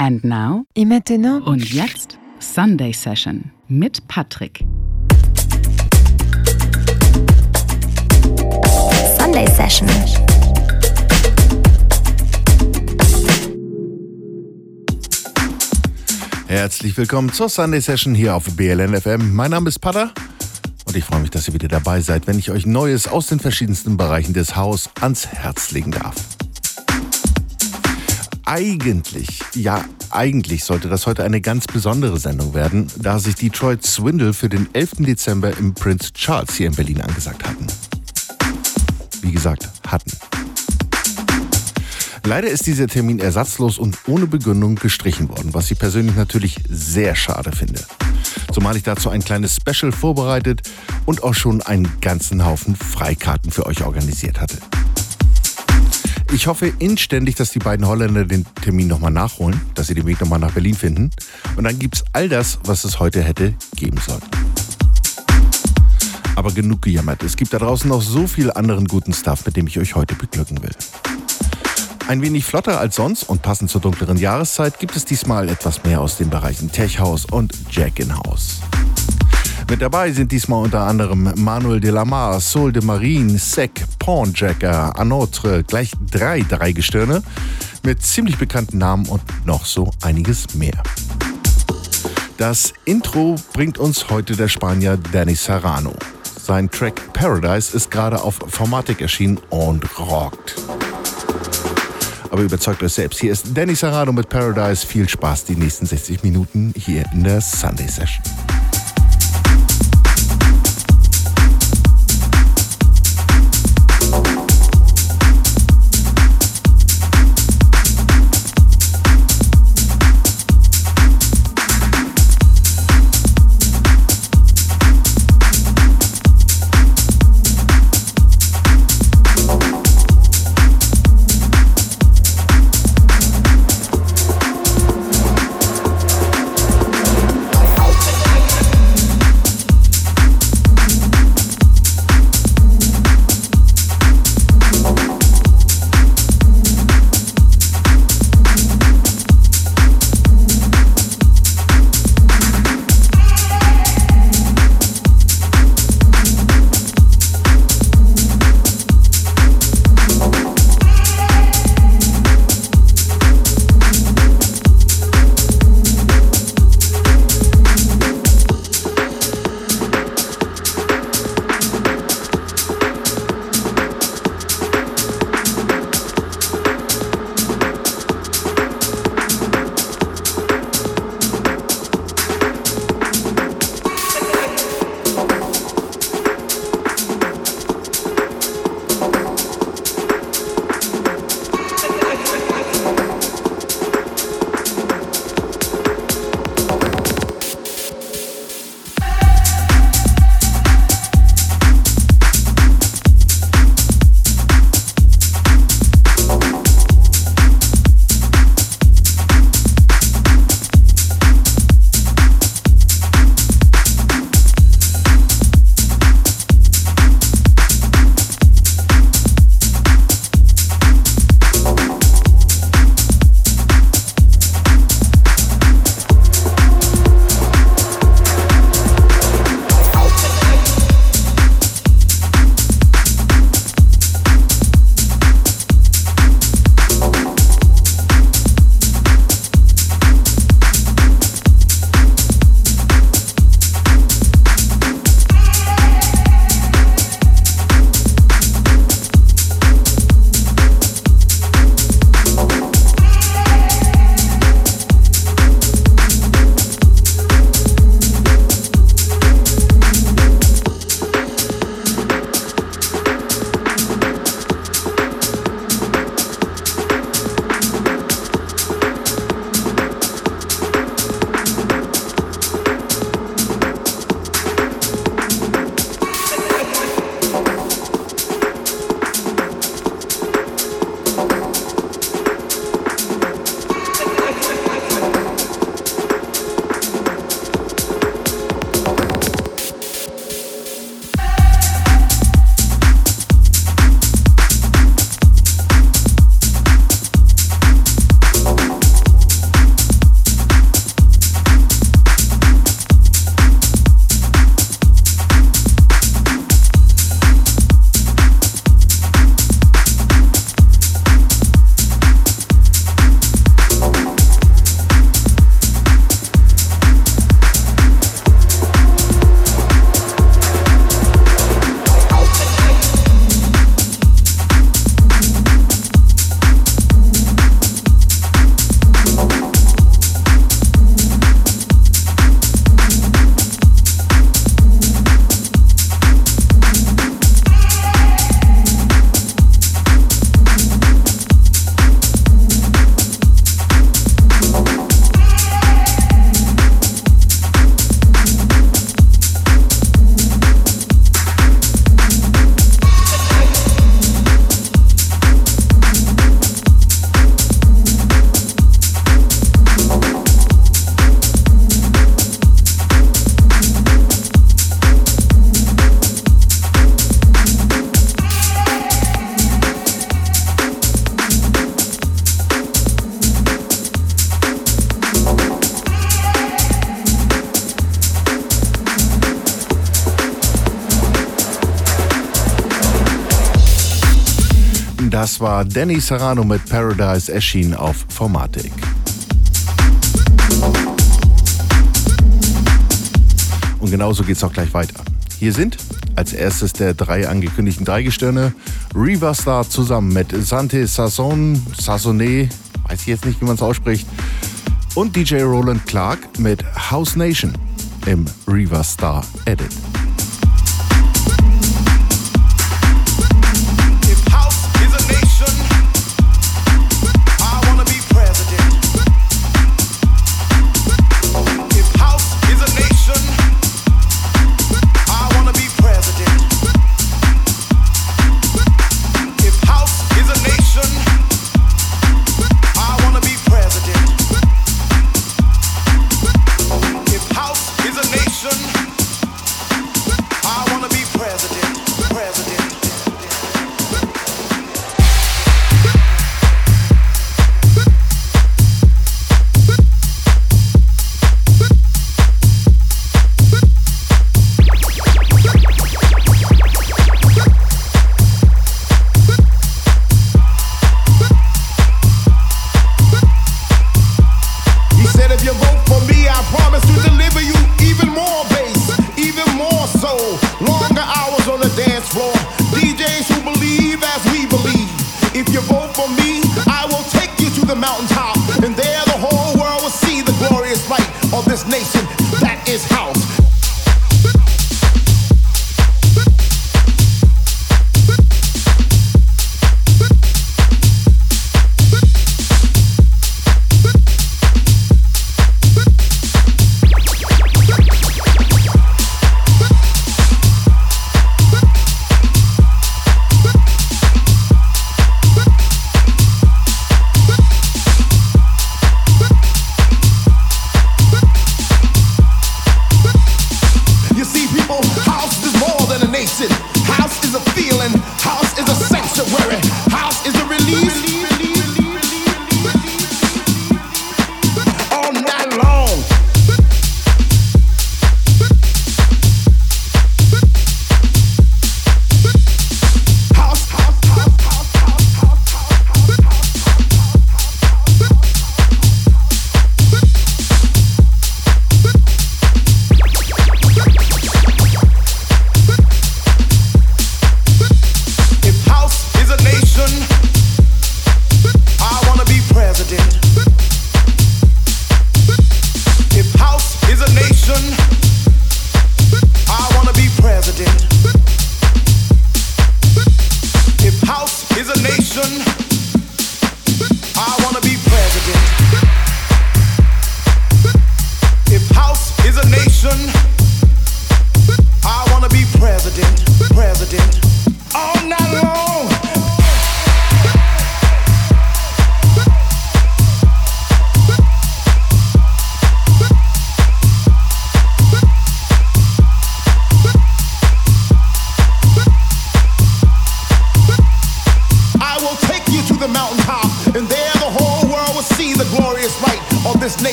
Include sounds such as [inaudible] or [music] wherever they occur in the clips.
And now? Et maintenant? Und jetzt Sunday Session mit Patrick. Sunday Session. Herzlich willkommen zur Sunday Session hier auf BLN FM. Mein Name ist Pada und ich freue mich, dass ihr wieder dabei seid, wenn ich euch Neues aus den verschiedensten Bereichen des Haus ans Herz legen darf. Eigentlich, ja, eigentlich sollte das heute eine ganz besondere Sendung werden, da sich Detroit Swindle für den 11. Dezember im Prince Charles hier in Berlin angesagt hatten. Wie gesagt, hatten. Leider ist dieser Termin ersatzlos und ohne Begründung gestrichen worden, was ich persönlich natürlich sehr schade finde. Zumal ich dazu ein kleines Special vorbereitet und auch schon einen ganzen Haufen Freikarten für euch organisiert hatte. Ich hoffe inständig, dass die beiden Holländer den Termin nochmal nachholen, dass sie den Weg nochmal nach Berlin finden. Und dann gibt's all das, was es heute hätte geben sollen. Aber genug gejammert. Es gibt da draußen noch so viel anderen guten Stuff, mit dem ich euch heute beglücken will. Ein wenig flotter als sonst und passend zur dunkleren Jahreszeit gibt es diesmal etwas mehr aus den Bereichen Tech House und Jack in House. Mit dabei sind diesmal unter anderem Manuel de la Mar, Sol de Marine, Sec, Pornjacker, Anotre, gleich drei Dreigestirne mit ziemlich bekannten Namen und noch so einiges mehr. Das Intro bringt uns heute der Spanier Danny Serrano. Sein Track Paradise ist gerade auf Formatic erschienen und rockt. Aber überzeugt euch selbst. Hier ist Danny Serrano mit Paradise. Viel Spaß die nächsten 60 Minuten hier in der Sunday Session. War Danny Serrano mit Paradise, erschien auf Formatic. Und genauso geht es auch gleich weiter. Hier sind als erstes der drei angekündigten Dreigestirne Riva Star zusammen mit Sante Sasson, Sassonet, weiß ich jetzt nicht, wie man es ausspricht, und DJ Roland Clark mit House Nation im Riva Star Edit.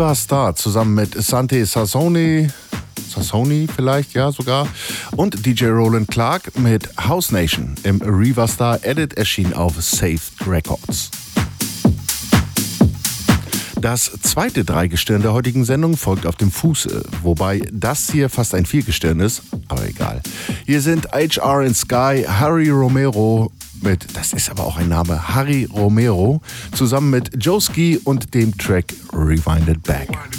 Riva Star zusammen mit Sante Sassoni, Sassoni vielleicht, ja sogar, und DJ Roland Clark mit House Nation im Riva Star Edit erschien auf Saved Records. Das zweite Dreigestirn der heutigen Sendung folgt auf dem Fuße, wobei das hier fast ein Viergestirn ist, aber egal. Hier sind HR in Sky, Harry Romero mit, das ist aber auch ein Name, Harry Romero, zusammen mit Joe Ski und dem Track Rewinded Back.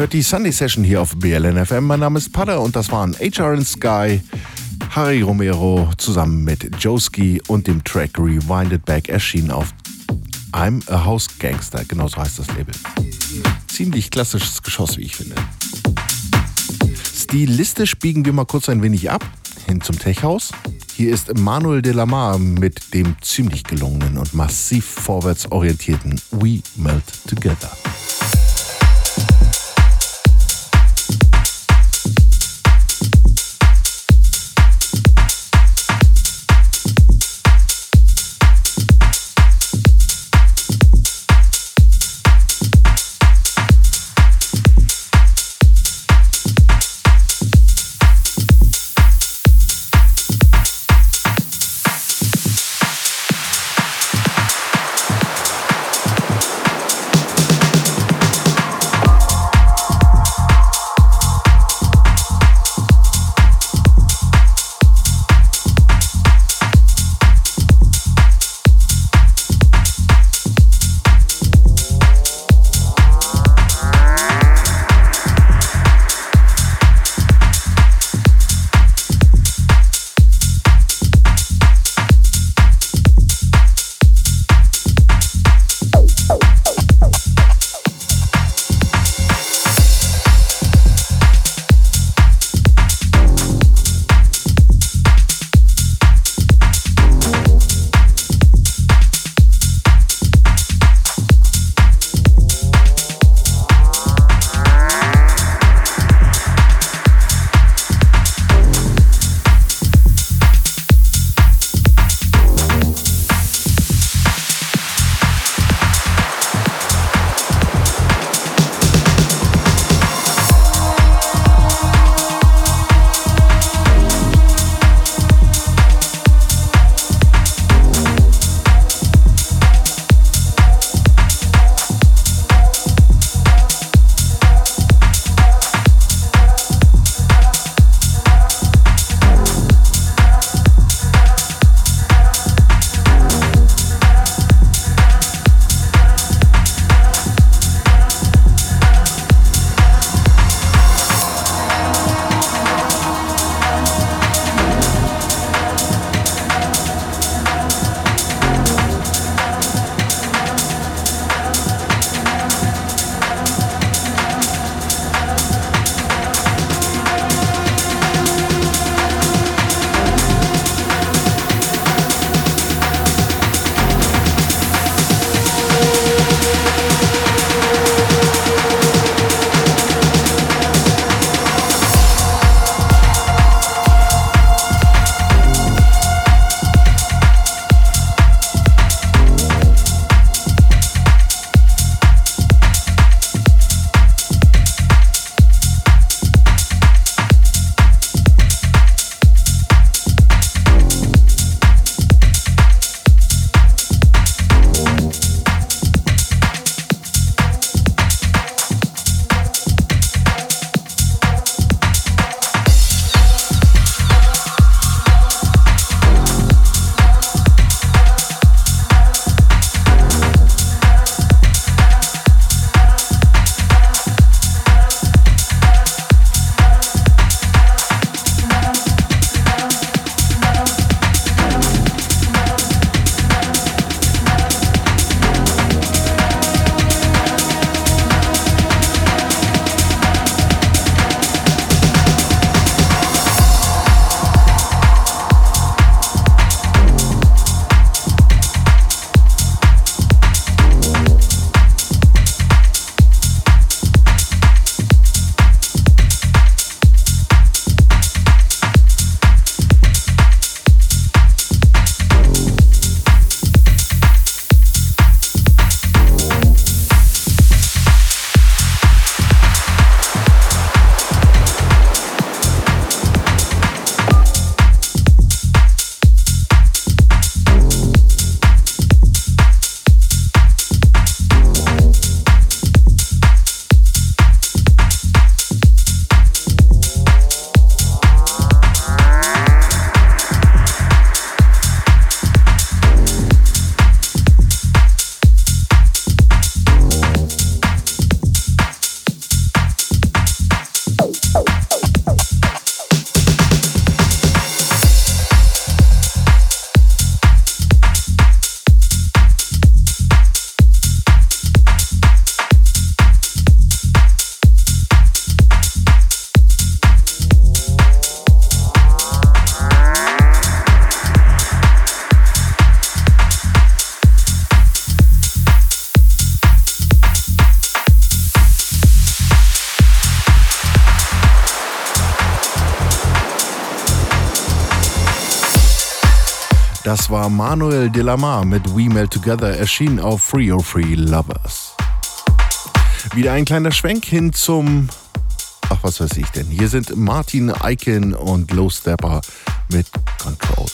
Hört die Sunday Session hier auf BLN FM. Mein Name ist Pada und das waren HR Sky, Harry Romero zusammen mit Joski und dem Track Rewinded Back erschienen auf I'm a House Gangster. Genau so heißt das Label. Ziemlich klassisches Geschoss, wie ich finde. Stilistisch biegen wir mal kurz ein wenig ab hin zum Tech House. Hier ist Manuel de Lamar mit dem ziemlich gelungenen und massiv vorwärts orientierten We Melt Together. War Manuel de Lamar mit We Melt Together, erschienen auf Free or Free Lovers. Wieder ein kleiner Schwenk hin zum. Ach, was weiß ich denn? Hier sind Martin Eichen und Low Stepper mit Control.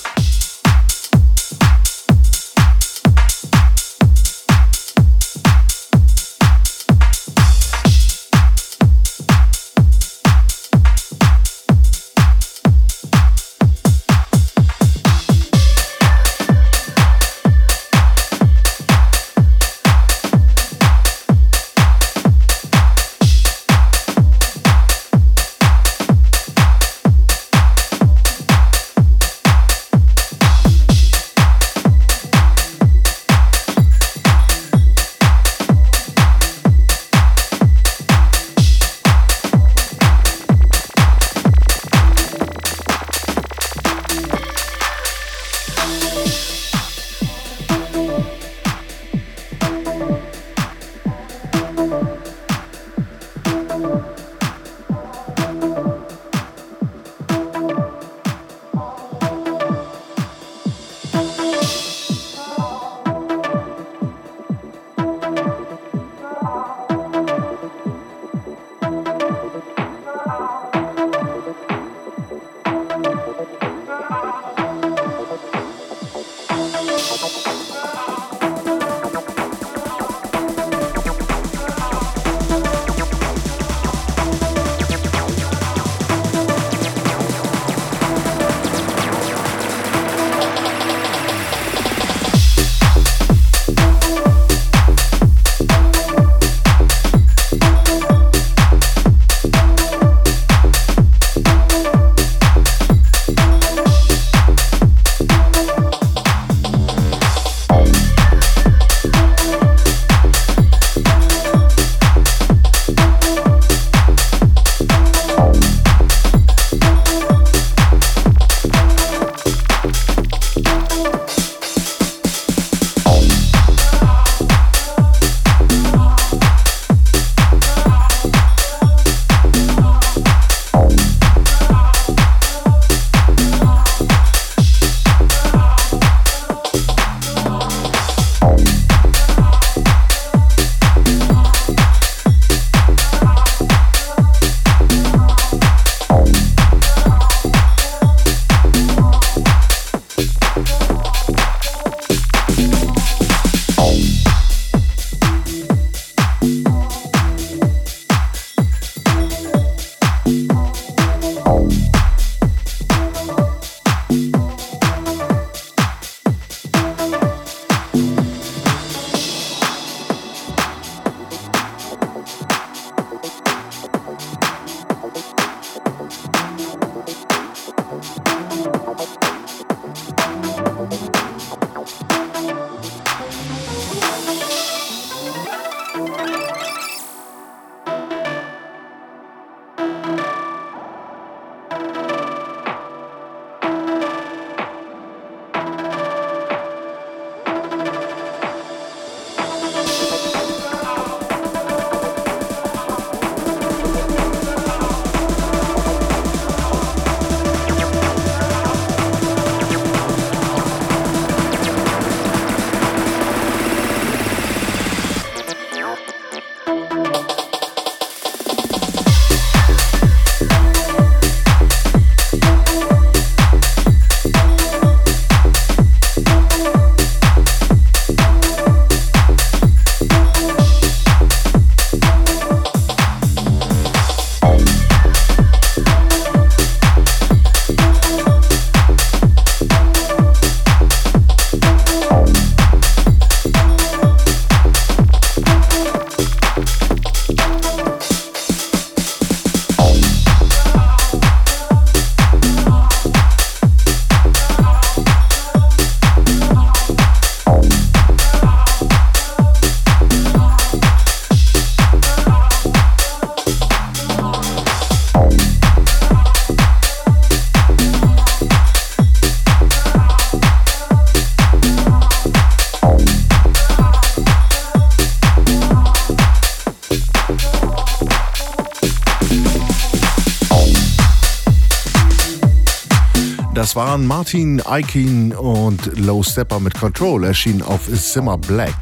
Waren Martin Aikin und Low Stepper mit Control, erschienen auf Simmer Black.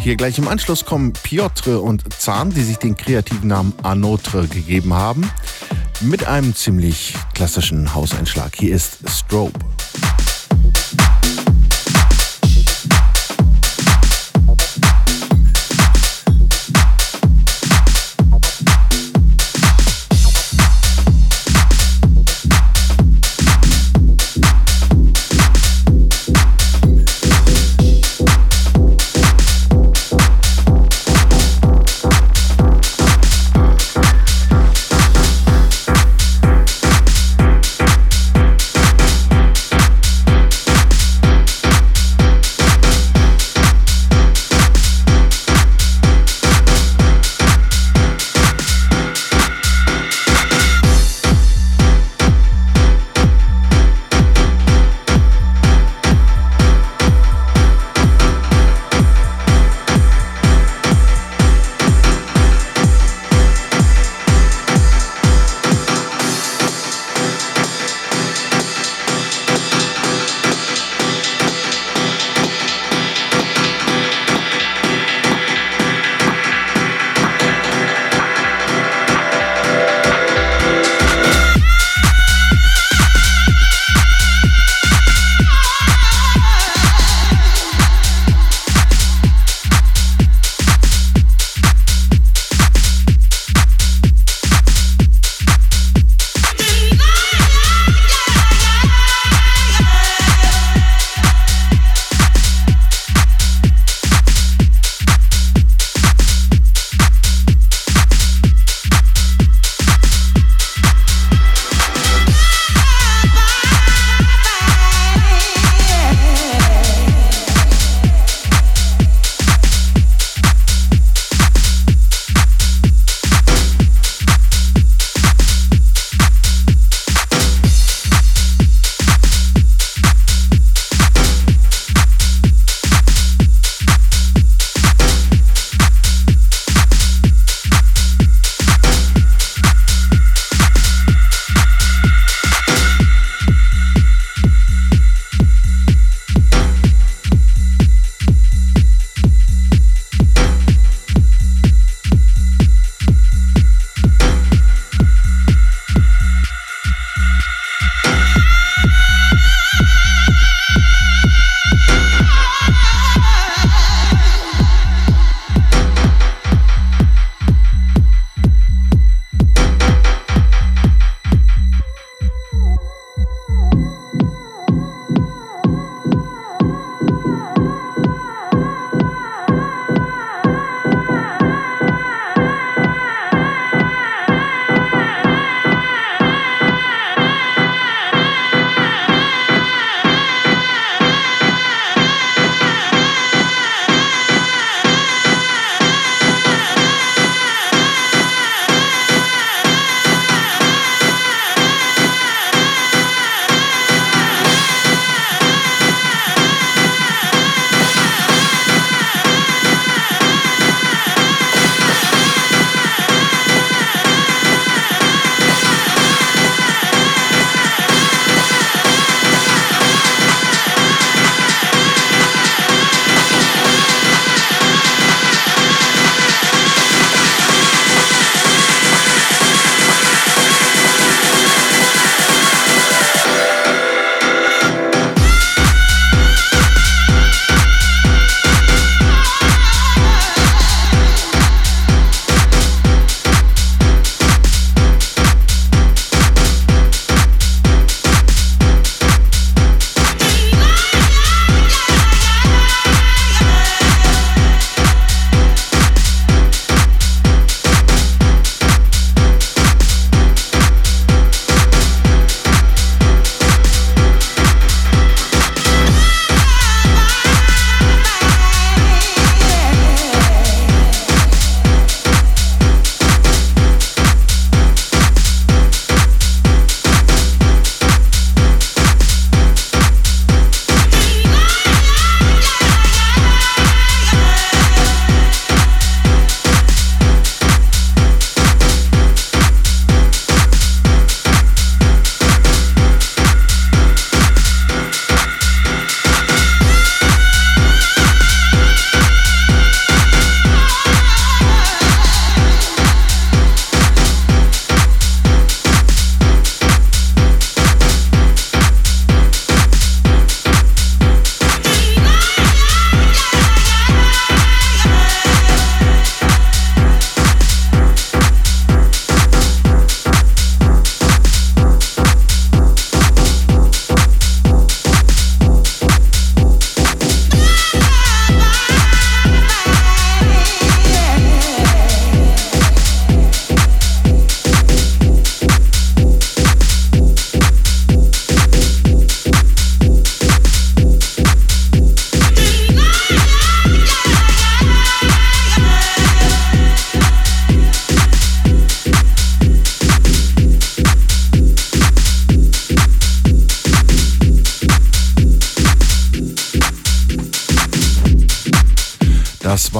Hier gleich im Anschluss kommen Piotr und Zahn, die sich den kreativen Namen Anotre gegeben haben, mit einem ziemlich klassischen Hauseinschlag. Hier ist Strobe.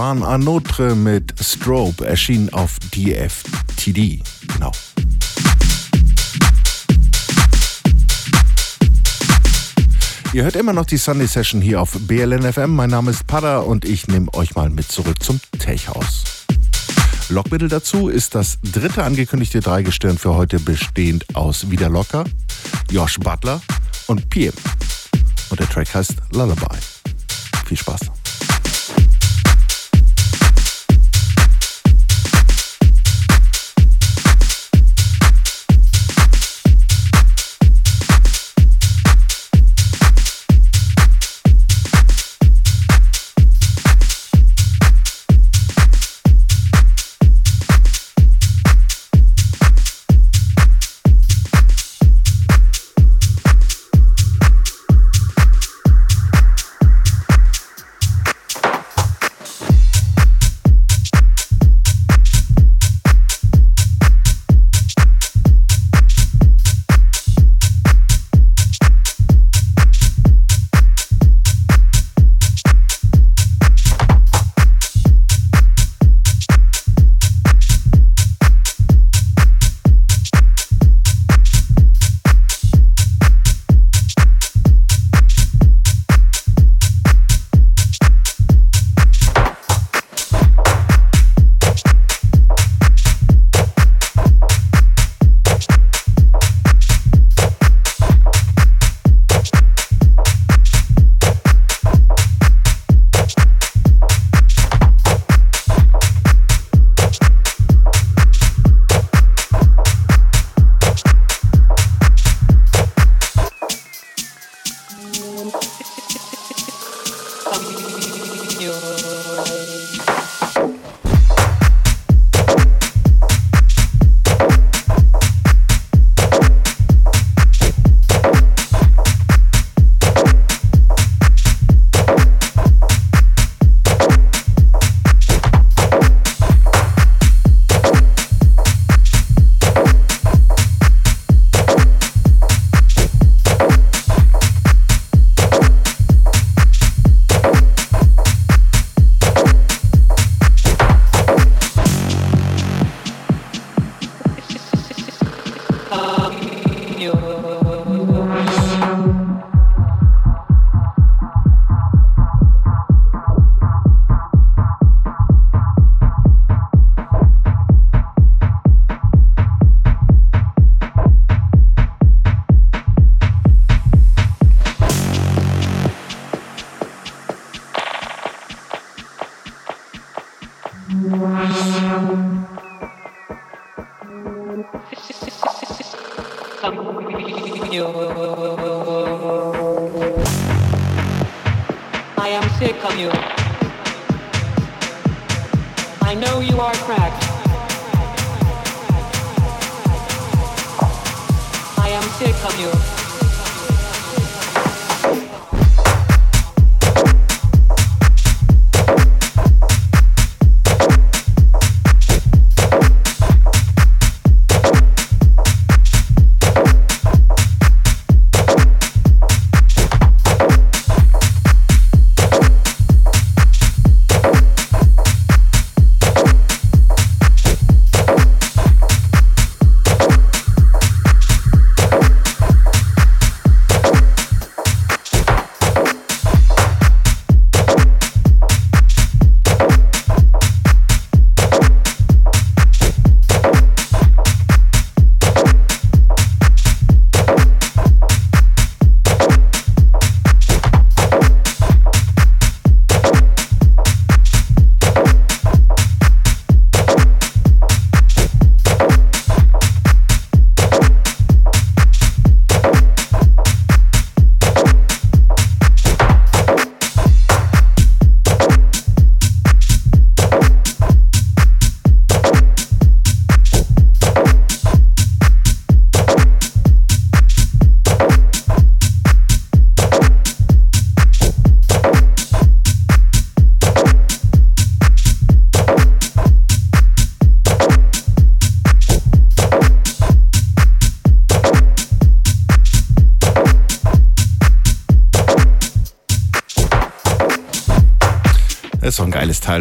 Waren Anotre mit Strobe, erschienen auf DFTD. Genau. Ihr hört immer noch die Sunday Session hier auf BLN FM. Mein Name ist Pada und ich nehme euch mal mit zurück zum Techhaus. Lockmittel dazu ist das dritte angekündigte Dreigestirn für heute, bestehend aus Wieder Locker, Josh Butler und PM. Und der Track heißt Lullaby. Viel Spaß. love you.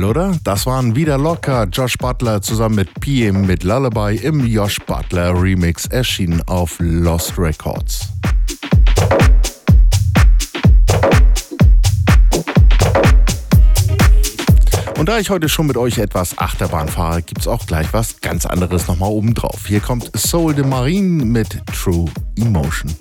Teil, oder? Das waren wieder locker Josh Butler zusammen mit PM mit Lullaby im Josh Butler Remix erschienen auf Lost Records. Und da ich heute schon mit euch etwas Achterbahn fahre, gibt es auch gleich was ganz anderes nochmal obendrauf. Hier kommt Soul de Marine mit True Emotion.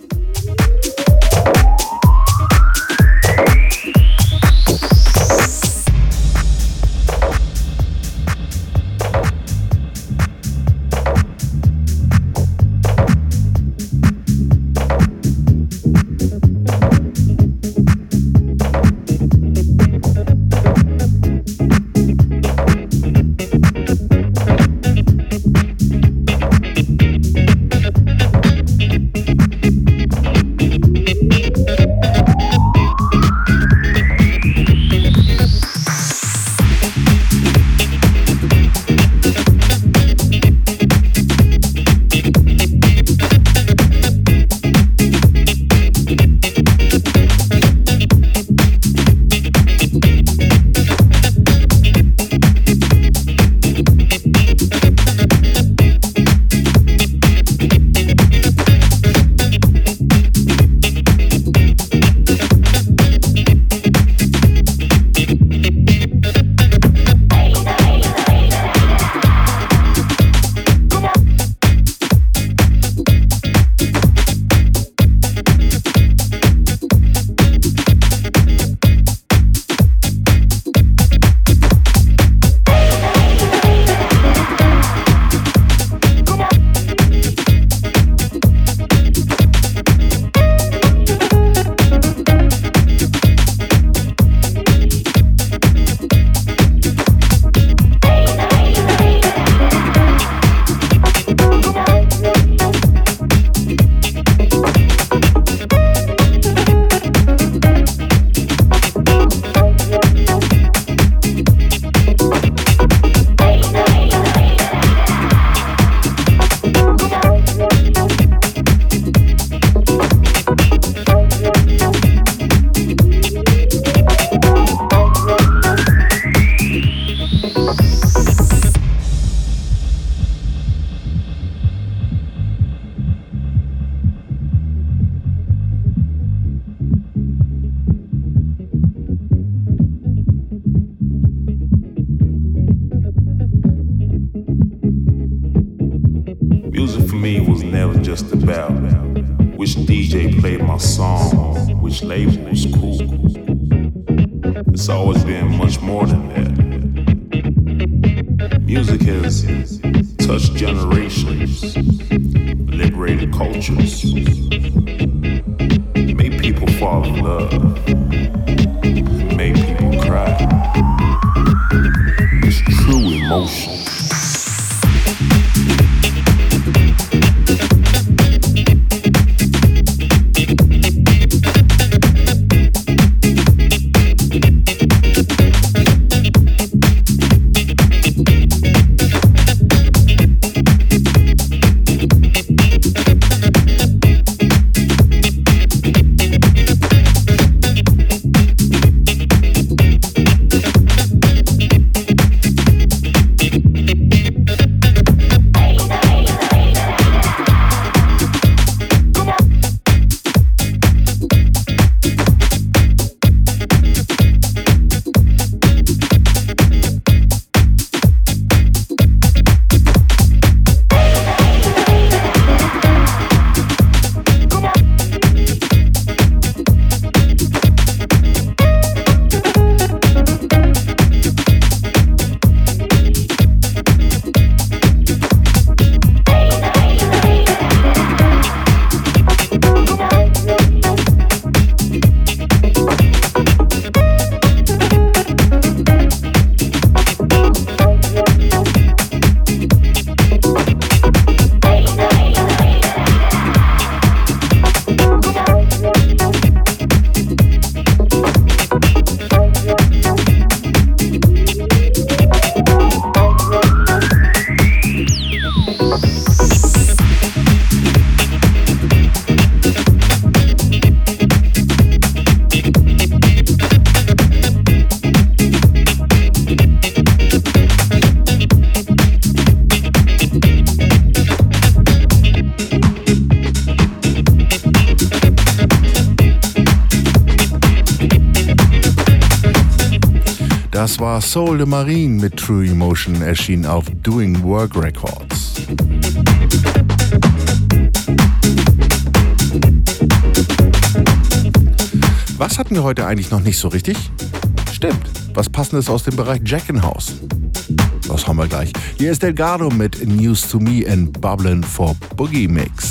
Soul de Marine mit True Emotion, erschien auf Doing Work Records. Was hatten wir heute eigentlich noch nicht so richtig? Stimmt, was passendes aus dem Bereich Jackenhouse. Das haben wir gleich. Hier ist Delgado mit News to Me and Bubblin' for Boogie Mix.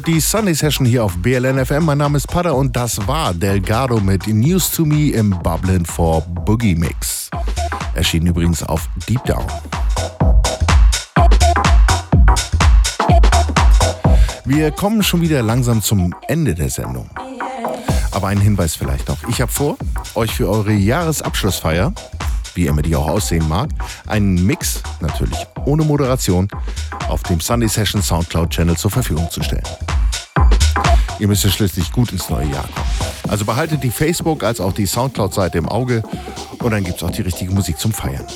Die Sunday Session hier auf BLN FM. Mein Name ist Pada und das war Delgado mit News to Me im Bubbling for Boogie Mix. Erschien übrigens auf Deep Down. Wir kommen schon wieder langsam zum Ende der Sendung. Aber ein Hinweis vielleicht noch. Ich habe vor, euch für eure Jahresabschlussfeier, wie immer die auch aussehen mag, einen Mix, natürlich ohne Moderation, auf dem Sunday Session Soundcloud Channel zur Verfügung zu stellen. Ihr müsst ja schließlich gut ins neue Jahr kommen. Also behaltet die Facebook- als auch die Soundcloud-Seite im Auge und dann gibt es auch die richtige Musik zum Feiern.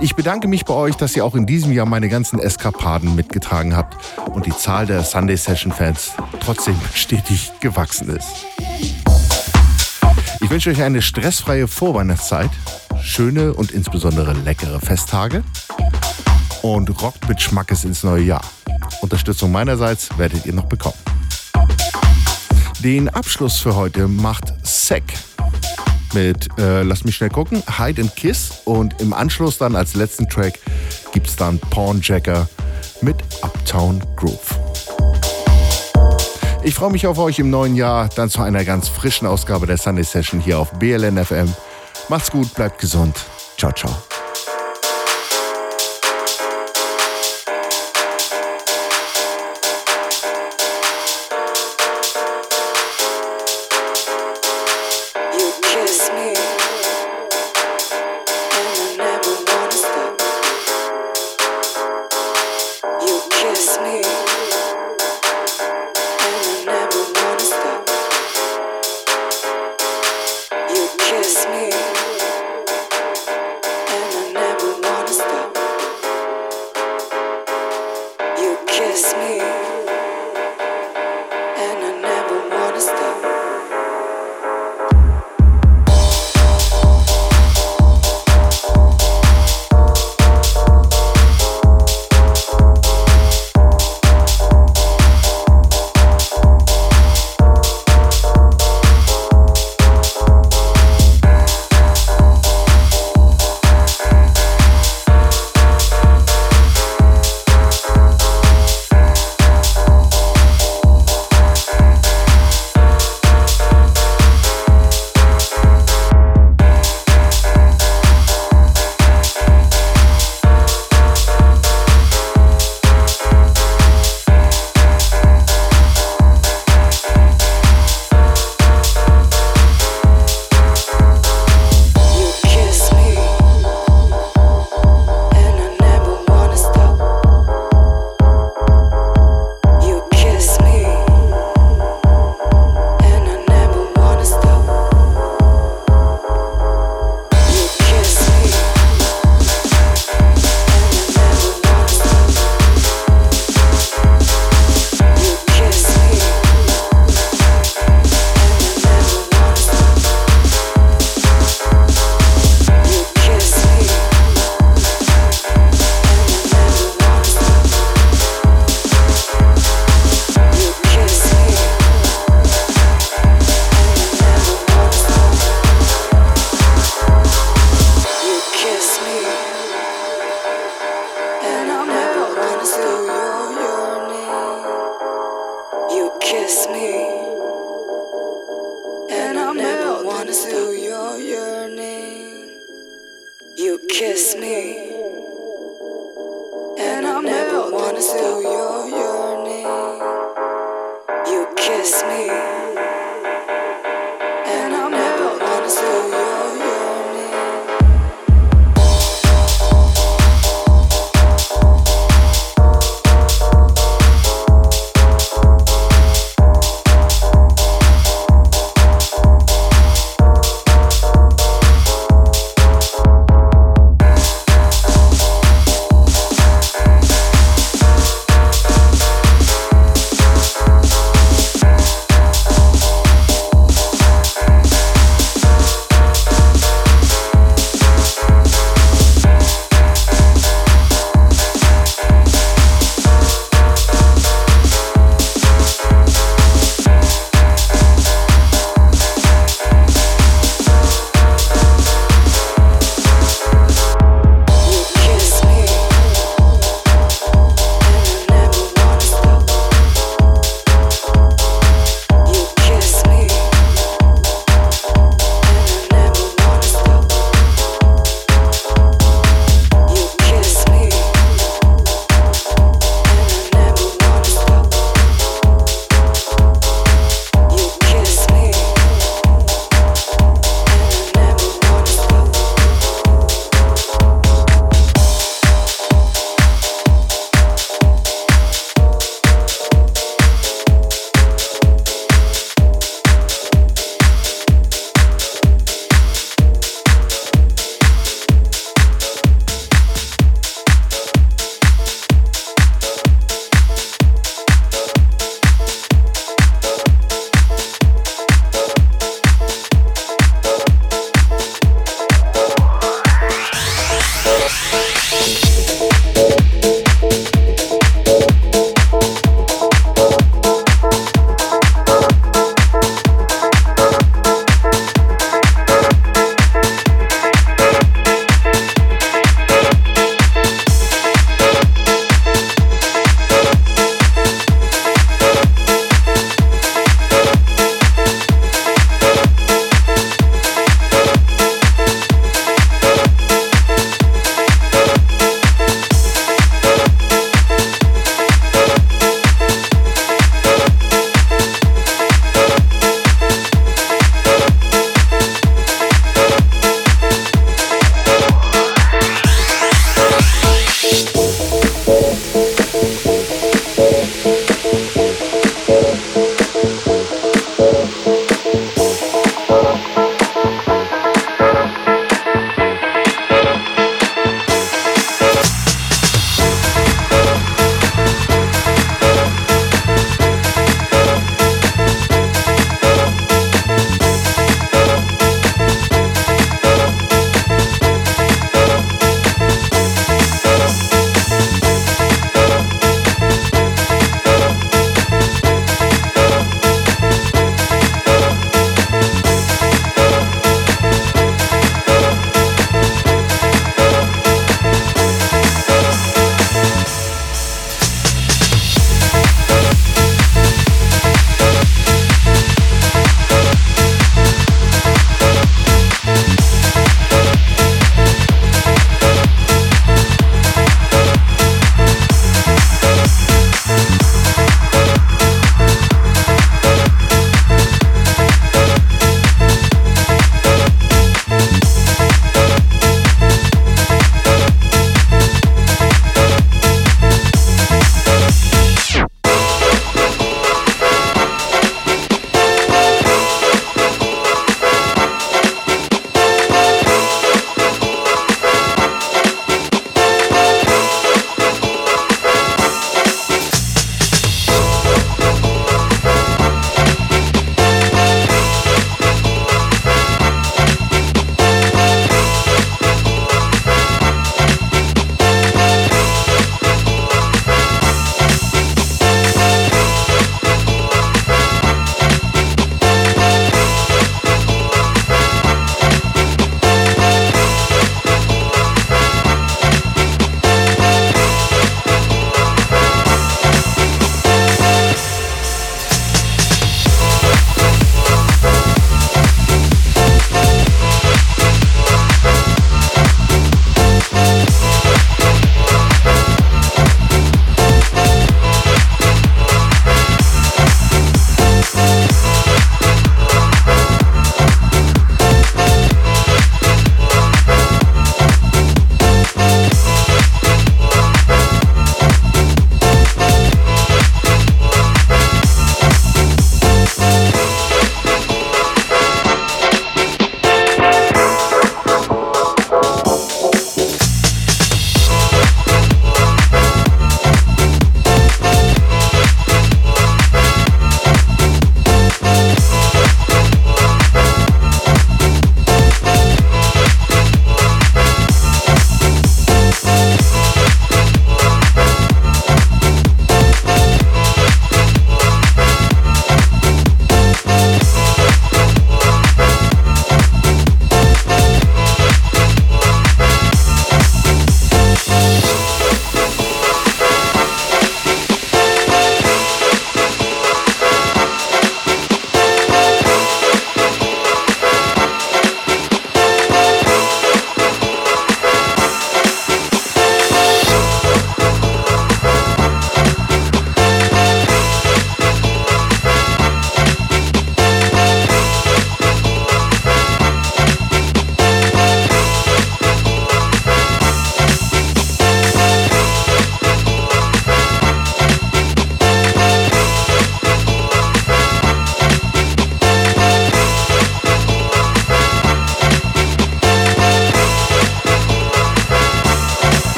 Ich bedanke mich bei euch, dass ihr auch in diesem Jahr meine ganzen Eskapaden mitgetragen habt und die Zahl der Sunday Session Fans trotzdem [laughs] stetig gewachsen ist. Ich wünsche euch eine stressfreie Vorweihnachtszeit, schöne und insbesondere leckere Festtage und rockt mit Schmackes ins neue Jahr. Unterstützung meinerseits werdet ihr noch bekommen. Den Abschluss für heute macht Sek mit, äh, lass mich schnell gucken, Hide and Kiss und im Anschluss dann als letzten Track gibt es dann Jacker mit Uptown Groove. Ich freue mich auf euch im neuen Jahr, dann zu einer ganz frischen Ausgabe der Sunday Session hier auf BLN FM. Macht's gut, bleibt gesund. Ciao, ciao.